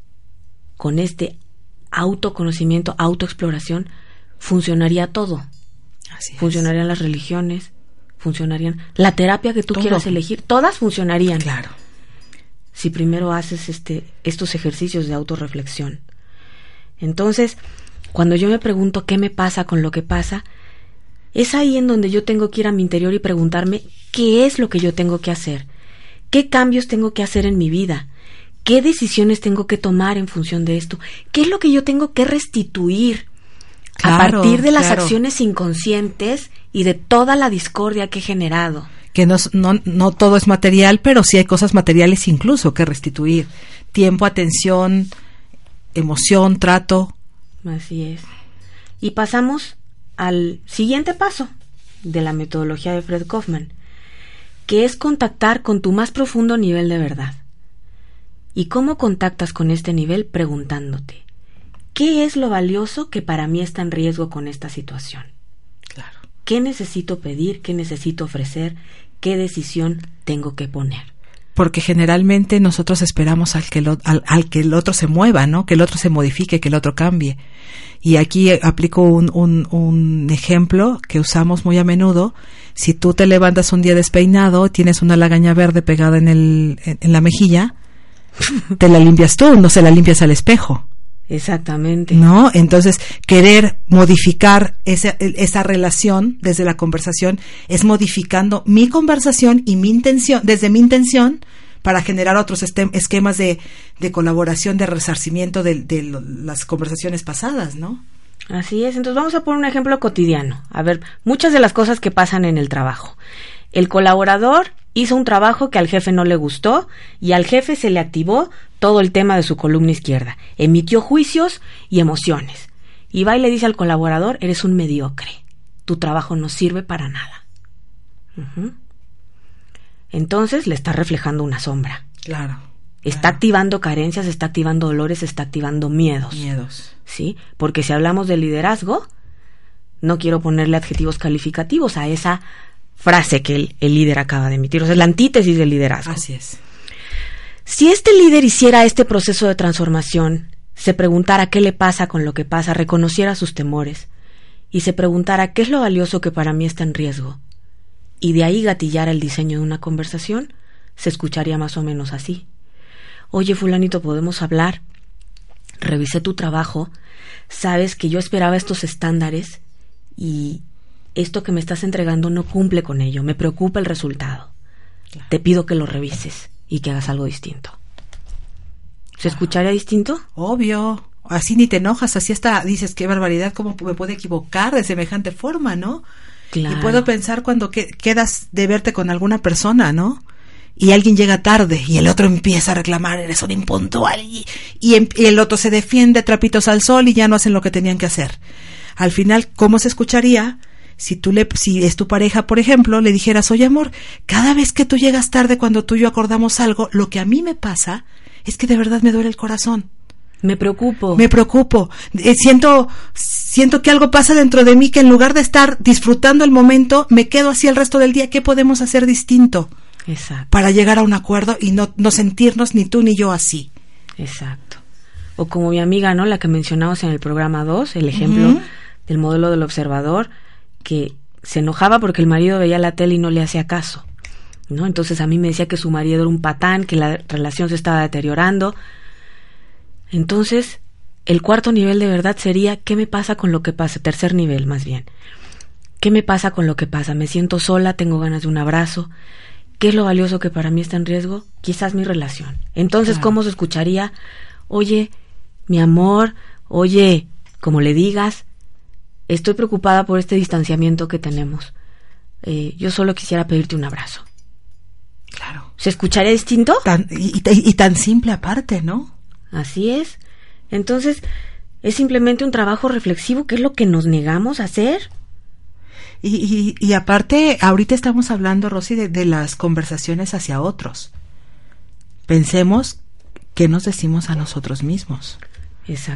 con este autoconocimiento, autoexploración, funcionaría todo. Así funcionarían las religiones, funcionarían la terapia que tú quieras elegir, todas funcionarían. Claro. Si primero haces este estos ejercicios de autorreflexión. Entonces, cuando yo me pregunto qué me pasa con lo que pasa, es ahí en donde yo tengo que ir a mi interior y preguntarme qué es lo que yo tengo que hacer, qué cambios tengo que hacer en mi vida, qué decisiones tengo que tomar en función de esto, qué es lo que yo tengo que restituir a partir de las acciones inconscientes y de toda la discordia que he generado. Que no, no, no todo es material, pero sí hay cosas materiales incluso que restituir. Tiempo, atención, emoción, trato. Así es. Y pasamos al siguiente paso de la metodología de Fred Kaufman, que es contactar con tu más profundo nivel de verdad. ¿Y cómo contactas con este nivel? Preguntándote, ¿qué es lo valioso que para mí está en riesgo con esta situación? Claro. ¿Qué necesito pedir? ¿Qué necesito ofrecer? ¿Qué decisión tengo que poner? Porque generalmente nosotros esperamos al que, al, que el otro se mueva, ¿no? Que el otro se modifique, que el otro cambie. Y aquí aplico un, un, ejemplo que usamos muy a menudo. Si tú te levantas un día despeinado, tienes una lagaña verde pegada en, el, en, la mejilla, te la limpias tú, no se la limpias al espejo. Exactamente. ¿No? Entonces, querer modificar esa, esa relación desde la conversación es modificando mi conversación y mi intención, desde mi intención, para generar otros esquemas de, de colaboración, de resarcimiento de, de, las conversaciones pasadas, ¿no? Así es. Entonces vamos a poner un ejemplo cotidiano. A ver, muchas de las cosas que pasan en el trabajo. El colaborador hizo un trabajo que al jefe no le gustó y al jefe se le activó todo el tema de su columna izquierda. Emitió juicios y emociones. Y va y le dice al colaborador, eres un mediocre. Tu trabajo no sirve para nada. Entonces le está reflejando una sombra. Claro. Está activando carencias, está activando dolores, está activando miedos. Miedos. ¿Sí? Porque si hablamos de liderazgo, no quiero ponerle adjetivos calificativos a esa frase que el, el líder acaba de emitir, o sea, es la antítesis del liderazgo. Así es. Si este líder hiciera este proceso de transformación, se preguntara qué le pasa con lo que pasa, reconociera sus temores y se preguntara qué es lo valioso que para mí está en riesgo, y de ahí gatillara el diseño de una conversación, se escucharía más o menos así. Oye, fulanito, ¿podemos hablar? Revisé tu trabajo, sabes que yo esperaba estos estándares y esto que me estás entregando no cumple con ello, me preocupa el resultado. Te pido que lo revises y que hagas algo distinto. ¿Se escucharía distinto? Obvio. Así ni te enojas, así hasta dices, qué barbaridad, cómo me puede equivocar de semejante forma, ¿no? Claro. Y puedo pensar cuando que, quedas de verte con alguna persona, ¿no? Y alguien llega tarde y el otro empieza a reclamar, eres un impuntual. Y, y, em, y el otro se defiende, trapitos al sol y ya no hacen lo que tenían que hacer. Al final, ¿cómo se escucharía si tú le, si es tu pareja, por ejemplo, le dijeras, oye amor, cada vez que tú llegas tarde cuando tú y yo acordamos algo, lo que a mí me pasa es que de verdad me duele el corazón. Me preocupo. Me preocupo. Eh, siento, siento que algo pasa dentro de mí que en lugar de estar disfrutando el momento, me quedo así el resto del día. ¿Qué podemos hacer distinto? Exacto. Para llegar a un acuerdo y no, no sentirnos ni tú ni yo así. Exacto. O como mi amiga, ¿no? La que mencionamos en el programa 2, el ejemplo del modelo del observador, que se enojaba porque el marido veía la tele y no le hacía caso. ¿No? Entonces a mí me decía que su marido era un patán, que la relación se estaba deteriorando. Entonces, el cuarto nivel de verdad sería ¿qué me pasa con lo que pasa? Tercer nivel, más bien. ¿Qué me pasa con lo que pasa? Me siento sola, tengo ganas de un abrazo. ¿Qué es lo valioso que para mí está en riesgo? Quizás mi relación. Entonces, Claro. ¿cómo se escucharía? Oye, mi amor, oye, como le digas, estoy preocupada por este distanciamiento que tenemos. Eh, yo solo quisiera pedirte un abrazo. Claro. ¿Se escucharía distinto? Tan, y, y- y tan simple aparte, ¿no? Así es. Entonces, es simplemente un trabajo reflexivo, que es lo que nos negamos a hacer. Y, y, y aparte, ahorita estamos hablando, Rosy, de, de las conversaciones hacia otros. Pensemos qué nos decimos a nosotros mismos.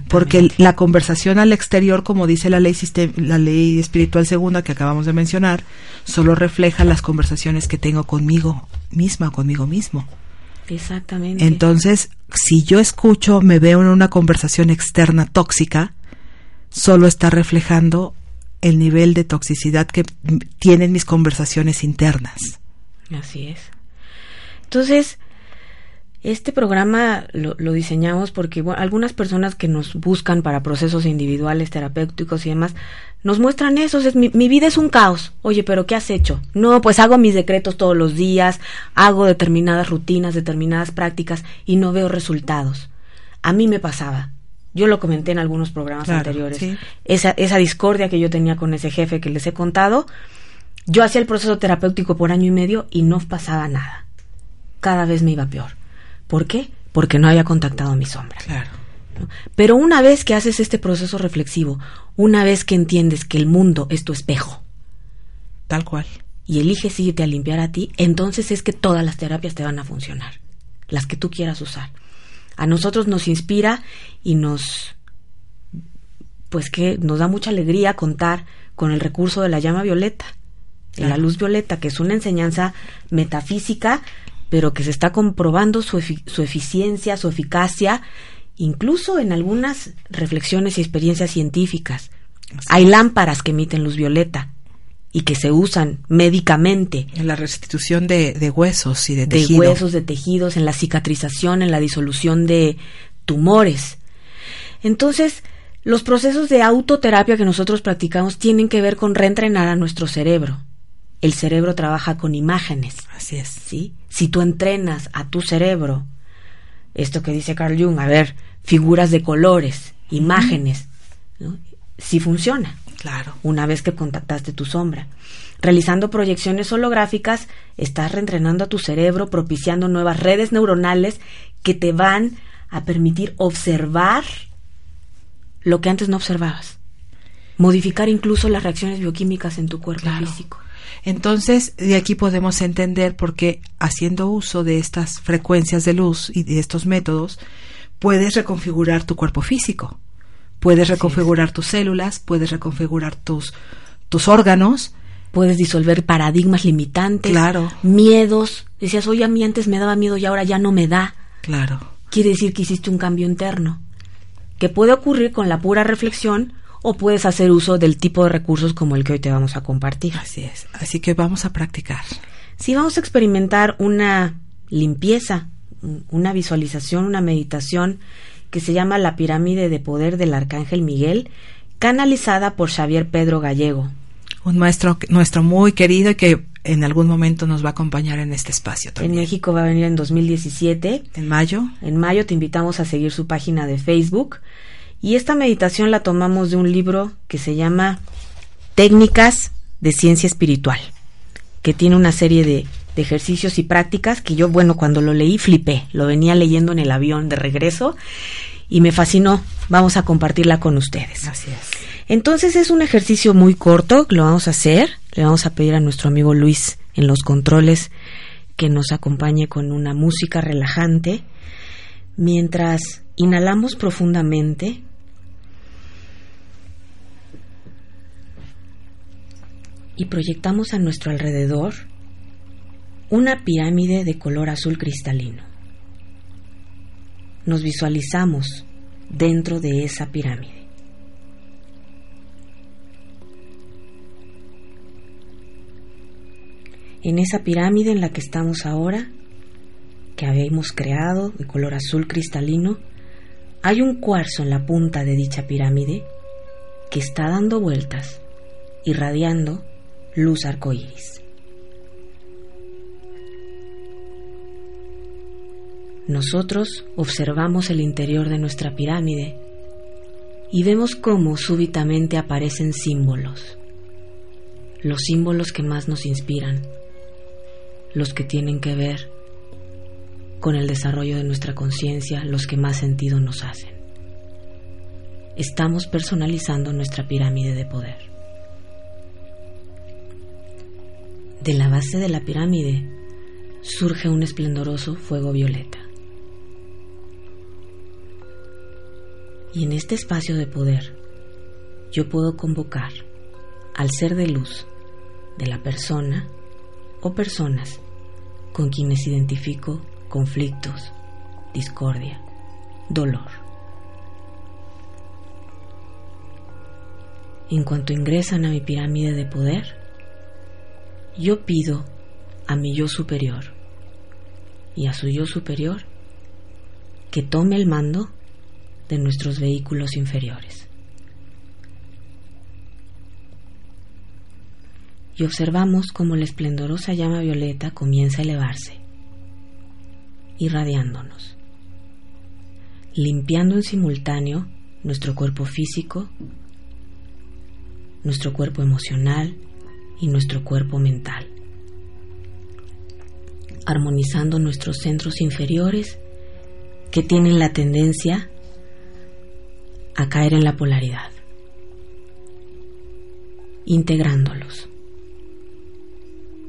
Porque la conversación al exterior, como dice la ley, la ley espiritual segunda que acabamos de mencionar, solo refleja las conversaciones que tengo conmigo misma, conmigo mismo. Exactamente. Entonces, si yo escucho, me veo en una conversación externa tóxica, solo está reflejando el nivel de toxicidad que tienen mis conversaciones internas. Así es. Entonces, este programa lo, lo diseñamos porque bueno, algunas personas que nos buscan para procesos individuales, terapéuticos y demás, nos muestran eso. Es, mi, mi vida es un caos. Oye, pero ¿qué has hecho? No, pues hago mis decretos todos los días, hago determinadas rutinas, determinadas prácticas y no veo resultados. A mí me pasaba. Yo lo comenté en algunos programas Claro, anteriores. sí. Esa, esa discordia que yo tenía con ese jefe que les he contado, yo hacía el proceso terapéutico por año y medio y no pasaba nada. Cada vez me iba peor. ¿Por qué? Porque no había contactado a mi sombra. Claro. ¿no? Pero una vez que haces este proceso reflexivo, una vez que entiendes que el mundo es tu espejo Tal cual. y eliges irte a limpiar a ti, entonces es que todas las terapias te van a funcionar, las que tú quieras usar. A nosotros nos inspira y nos, pues que nos da mucha alegría contar con el recurso de la llama violeta, de la Claro. luz violeta, que es una enseñanza metafísica, pero que se está comprobando su, su eficiencia, su eficacia, incluso en algunas reflexiones y experiencias científicas. Así Hay lámparas que emiten luz violeta y que se usan médicamente En la restitución de, de huesos y de, de tejido. huesos, de tejidos, en la cicatrización, en la disolución de tumores. Entonces, los procesos de autoterapia que nosotros practicamos tienen que ver con reentrenar a nuestro cerebro. El cerebro trabaja con imágenes, Así es. ¿sí? Si tú entrenas a tu cerebro, esto que dice Carl Jung, a ver, figuras de colores, imágenes, ¿no? sí funciona Claro. una vez que contactaste tu sombra. Realizando proyecciones holográficas, estás reentrenando a tu cerebro, propiciando nuevas redes neuronales que te van a permitir observar lo que antes no observabas. Modificar incluso las reacciones bioquímicas en tu cuerpo Claro. físico. Entonces, de aquí podemos entender por qué haciendo uso de estas frecuencias de luz y de estos métodos, puedes reconfigurar tu cuerpo físico. Puedes reconfigurar tus células, puedes reconfigurar tus, tus órganos puedes disolver paradigmas limitantes, Claro. miedos. Decías, oye, a mí antes me daba miedo y ahora ya no me da. Claro. Quiere decir que hiciste un cambio interno, que puede ocurrir con la pura reflexión o puedes hacer uso del tipo de recursos como el que hoy te vamos a compartir. Así es. Así que vamos a practicar. Si vamos a experimentar una limpieza, un- una visualización, una meditación que se llama la pirámide de poder del arcángel Miguel, canalizada por Xavier Pedro Gallego. Un maestro nuestro muy querido y que en algún momento nos va a acompañar en este espacio En también. México va a venir en 2017. En mayo. En mayo te invitamos a seguir su página de Facebook. Y esta meditación la tomamos de un libro que se llama Técnicas de Ciencia Espiritual, que tiene una serie de, de ejercicios y prácticas que yo, bueno, cuando lo leí flipé. Lo venía leyendo en el avión de regreso y me fascinó. Vamos a compartirla con ustedes. Así es. Entonces es un ejercicio muy corto, lo vamos a hacer. Le vamos a pedir a nuestro amigo Luis en los controles que nos acompañe con una música relajante. Mientras inhalamos profundamente, y proyectamos a nuestro alrededor una pirámide de color azul cristalino. Nos visualizamos dentro de esa pirámide. En esa pirámide en la que estamos ahora, que habíamos creado de color azul cristalino, hay un cuarzo en la punta de dicha pirámide que está dando vueltas, irradiando luz arcoíris. Nosotros observamos el interior de nuestra pirámide y vemos cómo súbitamente aparecen símbolos, los símbolos que más nos inspiran, los que tienen que ver con el desarrollo de nuestra conciencia, los que más sentido nos hacen. Estamos personalizando nuestra pirámide de poder. De la base de la pirámide surge un esplendoroso fuego violeta. Y en este espacio de poder yo puedo convocar al ser de luz de la persona o personas con quienes identifico conflictos, discordia, dolor. En cuanto ingresan a mi pirámide de poder, yo pido a mi yo superior y a su yo superior que tome el mando de nuestros vehículos inferiores. Y observamos cómo la esplendorosa llama violeta comienza a elevarse, irradiándonos, limpiando en simultáneo nuestro cuerpo físico, nuestro cuerpo emocional y nuestro cuerpo mental, armonizando nuestros centros inferiores que tienen la tendencia a caer en la polaridad, integrándolos,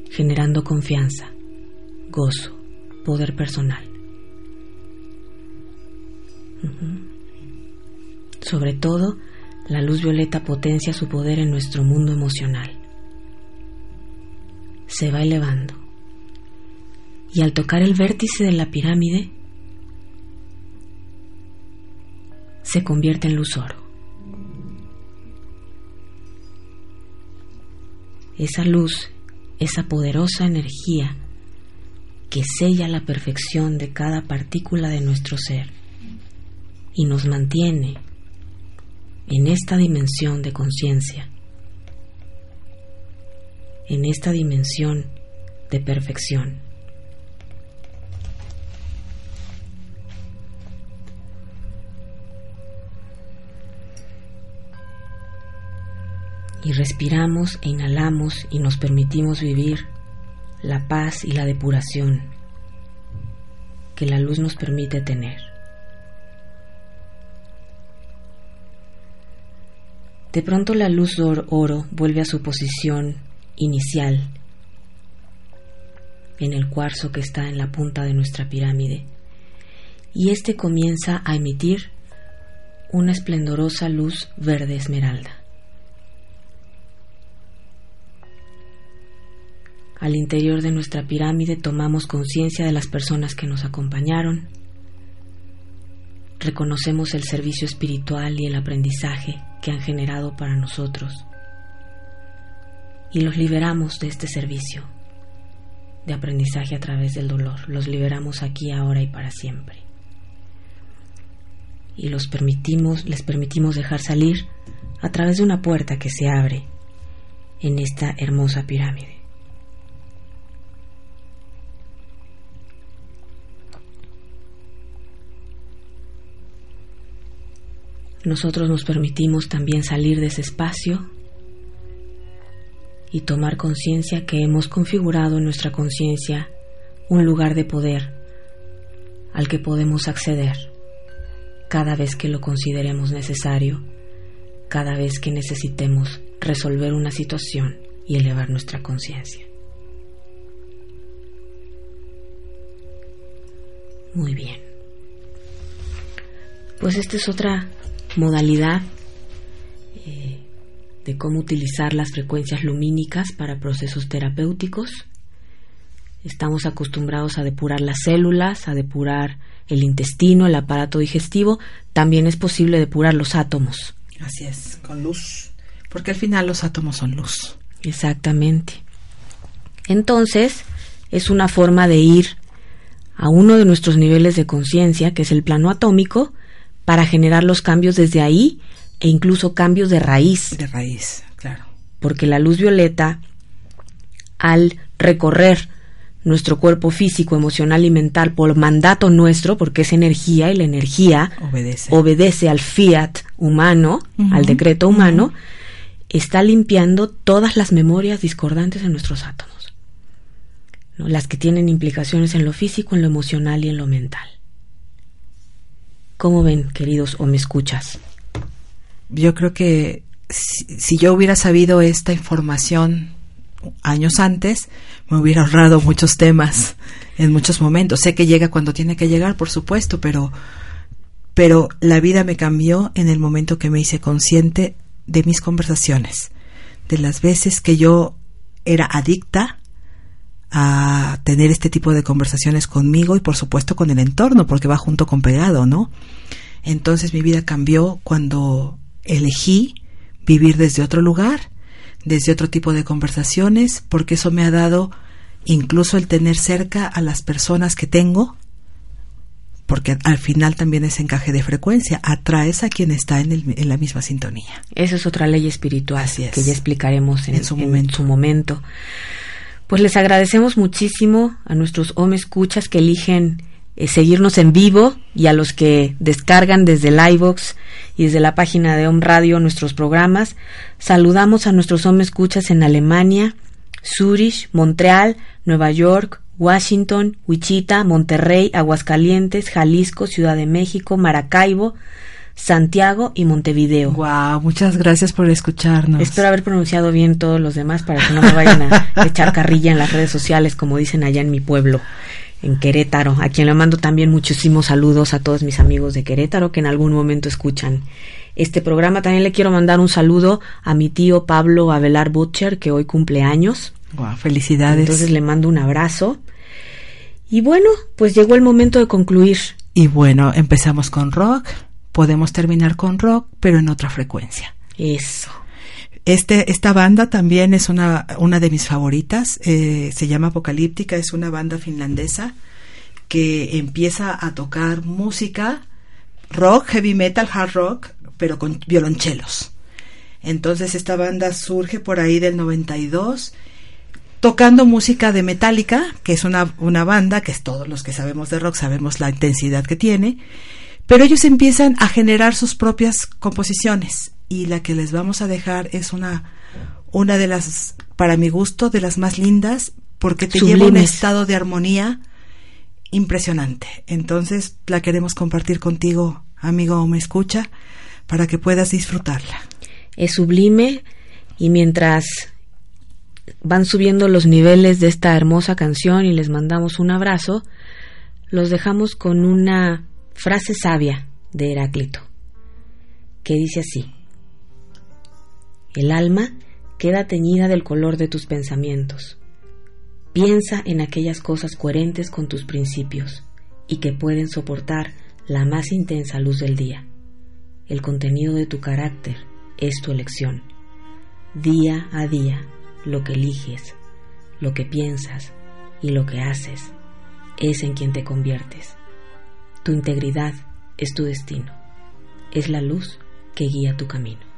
generando confianza, gozo, poder personal. Sobre todo, la luz violeta potencia su poder en nuestro mundo emocional. Se va elevando. Y al tocar el vértice de la pirámide, se convierte en luz oro. Esa luz, esa poderosa energía que sella la perfección de cada partícula de nuestro ser y nos mantiene en esta dimensión de conciencia, en esta dimensión de perfección. y respiramos e inhalamos y nos permitimos vivir la paz y la depuración que la luz nos permite tener. De pronto la luz or- oro vuelve a su posición inicial en el cuarzo que está en la punta de nuestra pirámide y este comienza a emitir una esplendorosa luz verde esmeralda. Al interior de nuestra pirámide tomamos conciencia de las personas que nos acompañaron. Reconocemos el servicio espiritual y el aprendizaje que han generado para nosotros. Y los liberamos de este servicio de aprendizaje a través del dolor. Los liberamos aquí, ahora y para siempre. Y los permitimos, les permitimos dejar salir a través de una puerta que se abre en esta hermosa pirámide. Nosotros nos permitimos también salir de ese espacio y tomar conciencia que hemos configurado en nuestra conciencia un lugar de poder al que podemos acceder cada vez que lo consideremos necesario, cada vez que necesitemos resolver una situación y elevar nuestra conciencia. Muy bien. Pues esta es otra modalidad de cómo utilizar las frecuencias lumínicas para procesos terapéuticos. Estamos acostumbrados a depurar las células, a depurar el intestino, el aparato digestivo. También es posible depurar los átomos. Así es, con luz. Porque al final los átomos son luz. Exactamente. Entonces, es una forma de ir a uno de nuestros niveles de conciencia, que es el plano atómico, para generar los cambios desde ahí e incluso cambios de raíz. De raíz, claro. Porque la luz violeta, al recorrer nuestro cuerpo físico, emocional y mental por mandato nuestro, porque es energía y la energía obedece, al fiat humano, al decreto humano, está limpiando todas las memorias discordantes en nuestros átomos, las que tienen implicaciones en lo físico, en lo emocional y en lo mental. ¿Cómo ven, queridos, o me escuchas? Yo creo que si, yo hubiera sabido esta información años antes, me hubiera ahorrado muchos temas en muchos momentos. Sé que llega cuando tiene que llegar, por supuesto, pero, pero la vida me cambió en el momento que me hice consciente de mis conversaciones, de las veces que yo era adicta a tener este tipo de conversaciones conmigo y por supuesto con el entorno, porque va junto con pegado, ¿no? Entonces mi vida cambió cuando elegí vivir desde otro lugar, desde otro tipo de conversaciones, porque eso me ha dado incluso el tener cerca a las personas que tengo, porque al final también es encaje de frecuencia, atraes a quien está en, el, en la misma sintonía. Esa es otra ley espiritual que ya explicaremos en, su, momento. en su momento. Pues les agradecemos muchísimo a nuestros home escuchas que eligen eh, seguirnos en vivo y a los que descargan desde el iVox y desde la página de Home Radio nuestros programas. Saludamos a nuestros home escuchas en Alemania, Zurich, Montreal, Nueva York, Washington, Wichita, Monterrey, Aguascalientes, Jalisco, Ciudad de México, Maracaibo, Santiago y Montevideo. Wow, muchas gracias por escucharnos. Espero haber pronunciado bien todos los demás para que no me vayan a echar carrilla en las redes sociales, como dicen allá en mi pueblo, en Querétaro, a quien le mando también muchísimos saludos a todos mis amigos de Querétaro que en algún momento escuchan este programa. También le quiero mandar un saludo a mi tío Pablo Avelar Butcher, que hoy cumple años. Wow, felicidades. Entonces le mando un abrazo. Y bueno, pues llegó el momento de concluir. Y bueno, empezamos con rock podemos terminar con rock, pero en otra frecuencia. Eso. Este, esta banda también es una, una de mis favoritas, eh, se llama Apocalíptica, es una banda finlandesa que empieza a tocar música, rock, heavy metal, hard rock, pero con violonchelos. Entonces esta banda surge por ahí del 92 tocando música de Metallica, que es una, una banda que es todos los que sabemos de rock sabemos la intensidad que tiene, pero ellos empiezan a generar sus propias composiciones y la que les vamos a dejar es una, una de las, para mi gusto, de las más lindas porque te lleva a un estado de armonía impresionante. Entonces la queremos compartir contigo, amigo o me escucha, para que puedas disfrutarla. Es sublime y mientras van subiendo los niveles de esta hermosa canción y les mandamos un abrazo, los dejamos con una frase sabia de Heráclito, que dice así, el alma queda teñida del color de tus pensamientos, Piensa en aquellas cosas coherentes con tus principios y que pueden soportar la más intensa luz del día. El contenido de tu carácter es tu elección. Día a día, lo que eliges, lo que piensas y lo que haces es en quien te conviertes. Tu integridad es tu destino. Es la luz que guía tu camino.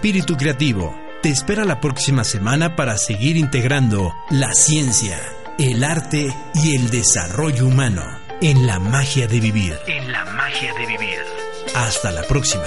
Espíritu Creativo te espera la próxima semana para seguir integrando la ciencia, el arte y el desarrollo humano en la magia de vivir. En la magia de vivir. Hasta la próxima.